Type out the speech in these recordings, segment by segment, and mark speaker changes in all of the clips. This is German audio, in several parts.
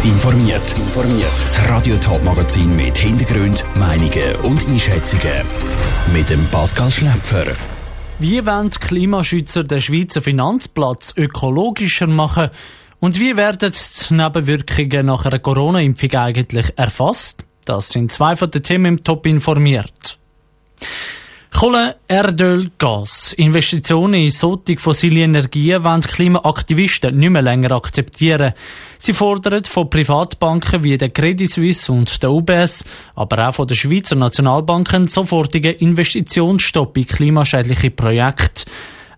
Speaker 1: Top informiert. Das Radio Top Magazin mit Hintergrund, Meinungen und Einschätzungen mit dem Pascal Schläpfer.
Speaker 2: Wie wollen Klimaschützer den Schweizer Finanzplatz ökologischer machen? Und wie werden die Nebenwirkungen nach einer Corona-Impfung eigentlich erfasst? Das sind zwei von den Themen im Top informiert. Kohle, Erdöl, Gas. Investitionen in solche fossile Energien wollen Klimaaktivisten nicht mehr länger akzeptieren. Sie fordern von Privatbanken wie der Credit Suisse und der UBS, aber auch von der Schweizer Nationalbanken sofortigen Investitionsstopp in klimaschädliche Projekte.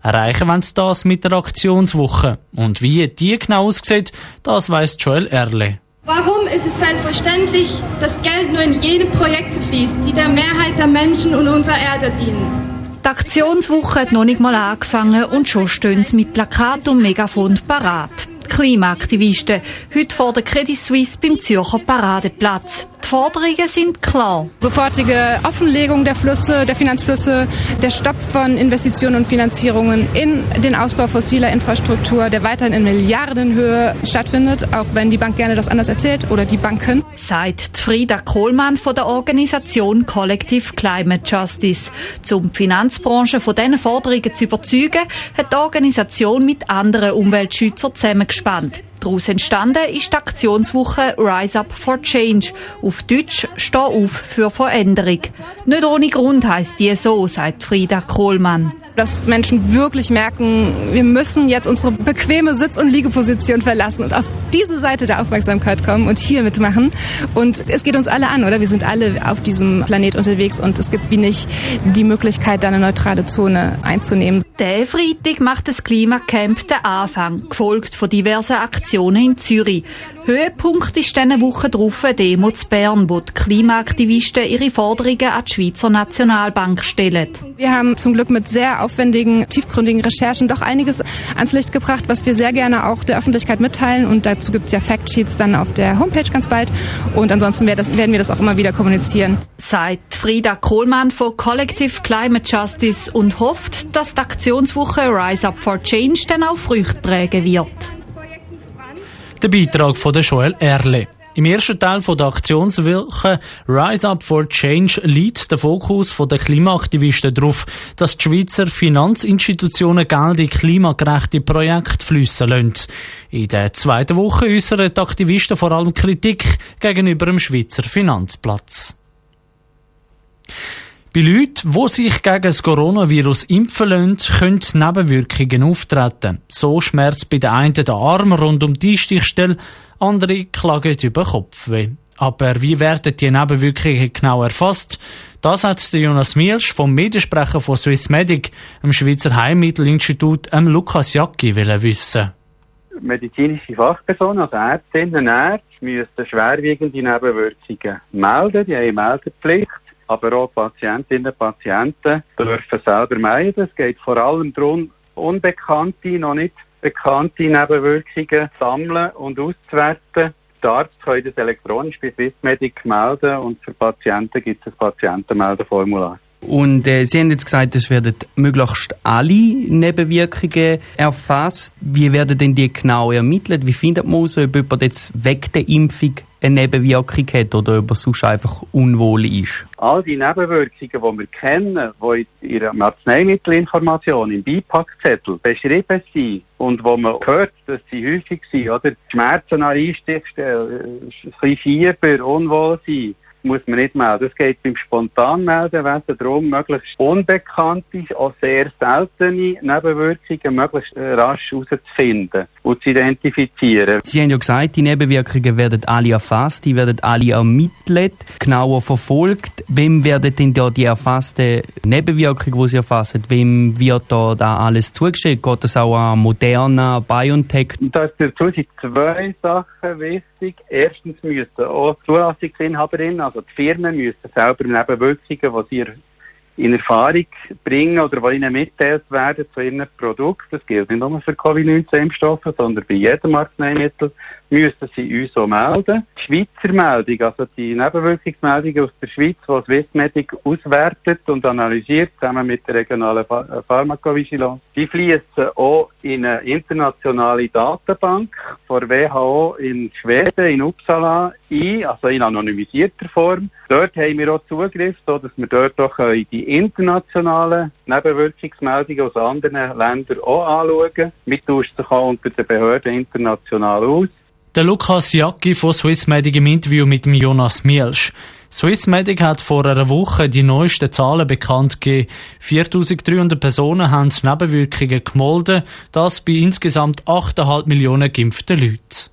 Speaker 2: Erreichen wollen sie das mit der Aktionswoche. Und wie die genau aussieht, das weiss Joel Erle.
Speaker 3: Warum ist es selbstverständlich, dass Geld nur in jene Projekte fließt, die der Mehrheit der Menschen und unserer Erde dienen?
Speaker 4: Die Aktionswoche hat noch nicht mal angefangen und schon stehen sie mit Plakat und Megafon parat. Klimaaktivisten, heute vor der Credit Suisse beim Zürcher Paradeplatz. Die Forderungen sind klar.
Speaker 5: Sofortige Offenlegung der Flüsse, der Finanzflüsse, der Stopp von Investitionen und Finanzierungen in den Ausbau fossiler Infrastruktur, der weiterhin in Milliardenhöhe stattfindet, auch wenn die Bank gerne das anders erzählt oder die Banken.
Speaker 4: Sagt Frieda Kohlmann von der Organisation Collective Climate Justice. Zum die Finanzbranche von diesen Forderungen zu überzeugen, hat die Organisation mit anderen Umweltschützern zusammengespannt. Daraus entstanden ist die Aktionswoche Rise Up for Change. Auf Deutsch Steh auf für Veränderung. Nicht ohne Grund heisst die so, sagt Frieda Kohlmann
Speaker 5: dass Menschen wirklich merken, wir müssen jetzt unsere bequeme Sitz- und Liegeposition verlassen und auf diese Seite der Aufmerksamkeit kommen und hier mitmachen. Und es geht uns alle an, oder? Wir sind alle auf diesem Planet unterwegs und es gibt wie nicht die Möglichkeit, da eine neutrale Zone einzunehmen.
Speaker 4: Der Freitag macht das Klimacamp den Anfang, gefolgt von diversen Aktionen in Zürich. Höhepunkt ist diese Woche drauf eine Demo zu Bern, wo die Klimaaktivisten ihre Forderungen an die Schweizer Nationalbank stellen.
Speaker 5: Wir haben zum Glück mit sehr aufwendigen, tiefgründigen Recherchen doch einiges ans Licht gebracht, was wir sehr gerne auch der Öffentlichkeit mitteilen. Und dazu gibt es ja Factsheets dann auf der Homepage ganz bald. Und ansonsten werden wir das auch immer wieder kommunizieren.
Speaker 4: Sagt Frieda Kohlmann von Collective Climate Justice und hofft, dass die Aktionswoche Rise Up for Change dann auch Früchte tragen wird.
Speaker 2: Der Beitrag von Joel Erle. Im ersten Teil der Aktionswoche Rise Up for Change liegt der Fokus der Klimaaktivisten darauf, dass die Schweizer Finanzinstitutionen Geld in klimagerechte Projekte fließen lassen. In der zweiten Woche äußern die Aktivisten vor allem Kritik gegenüber dem Schweizer Finanzplatz. Bei Leuten, die sich gegen das Coronavirus impfen lassen, können Nebenwirkungen auftreten. So schmerzt bei den einen der Arm rund um die Stichstelle, andere klagen über Kopfweh. Aber wie werden die Nebenwirkungen genau erfasst? Das hat Jonas Mielsch vom Mediensprecher von Swissmedic, dem Schweizer Heilmittelinstitut, Lukas Jacki, wissen.
Speaker 6: Medizinische Fachpersonen, also Ärztinnen und Ärzte, müssen schwerwiegende Nebenwirkungen melden. Die haben Meldepflicht. Aber auch Patientinnen und Patienten dürfen selber melden. Es geht vor allem darum, unbekannte, noch nicht bekannte Nebenwirkungen sammeln und auszuwerten. Die Arzt können das elektronisch bei Swissmedic melden und für Patienten gibt es ein Patientenmeldeformular.
Speaker 7: Und äh, Sie haben jetzt gesagt, es werden möglichst alle Nebenwirkungen erfasst. Wie werden denn die genau ermittelt? Wie findet man aus, ob jemand jetzt weg der Impfung eine Nebenwirkung hat oder ob er sonst einfach unwohl ist?
Speaker 6: All die Nebenwirkungen, die wir kennen, die in Ihrer Arzneimittelinformation im Beipackzettel beschrieben sind und wo man hört, dass sie häufig sind, oder Schmerzen an Einstichstelle, ein Fieber, Unwohlsein, muss man nicht melden. Es geht beim Spontanmeldenwesen darum, möglichst unbekannte, auch sehr seltene Nebenwirkungen möglichst äh, rasch herauszufinden und zu identifizieren.
Speaker 7: Sie haben ja gesagt, die Nebenwirkungen werden alle erfasst, die werden alle ermittelt, genauer verfolgt. Wem werden denn da die erfassten Nebenwirkungen, die Sie erfassen, wem wird da, da alles zugestellt? Geht das auch an Moderna, BioNTech?
Speaker 6: Das dazu sind zwei Sachen wichtig. Erstens müssen auch Zulassungsinhaberinnen, also die Firmen müssen selber Nebenwirkungen, die sie in Erfahrung bringen oder die ihnen mitteilt werden zu ihrem Produkt. Das gilt nicht nur für Covid-19-Impfstoffe, sondern bei jedem Arzneimittel müssen sie uns auch melden. Die Schweizer Meldung, also die Nebenwirkungsmeldungen aus der Schweiz, die Swissmedic auswertet und analysiert, zusammen mit der regionalen äh, Pharmakovigilance, die fließen auch in eine internationale Datenbank von WHO in Schweden, in Uppsala ein, also in anonymisierter Form. Dort haben wir auch Zugriff, so dass wir dort auch die internationalen Nebenwirkungsmeldungen aus anderen Ländern auch anschauen. Wir tauschen sich auch unter den Behörden international aus.
Speaker 2: Der Lukas Jacki von Swissmedic im Interview mit dem Jonas Mielsch. Swissmedic hat vor einer Woche die neuesten Zahlen bekannt gegeben. 4300 Personen haben Nebenwirkungen gemolden, das bei insgesamt 8,5 Millionen geimpften Leuten.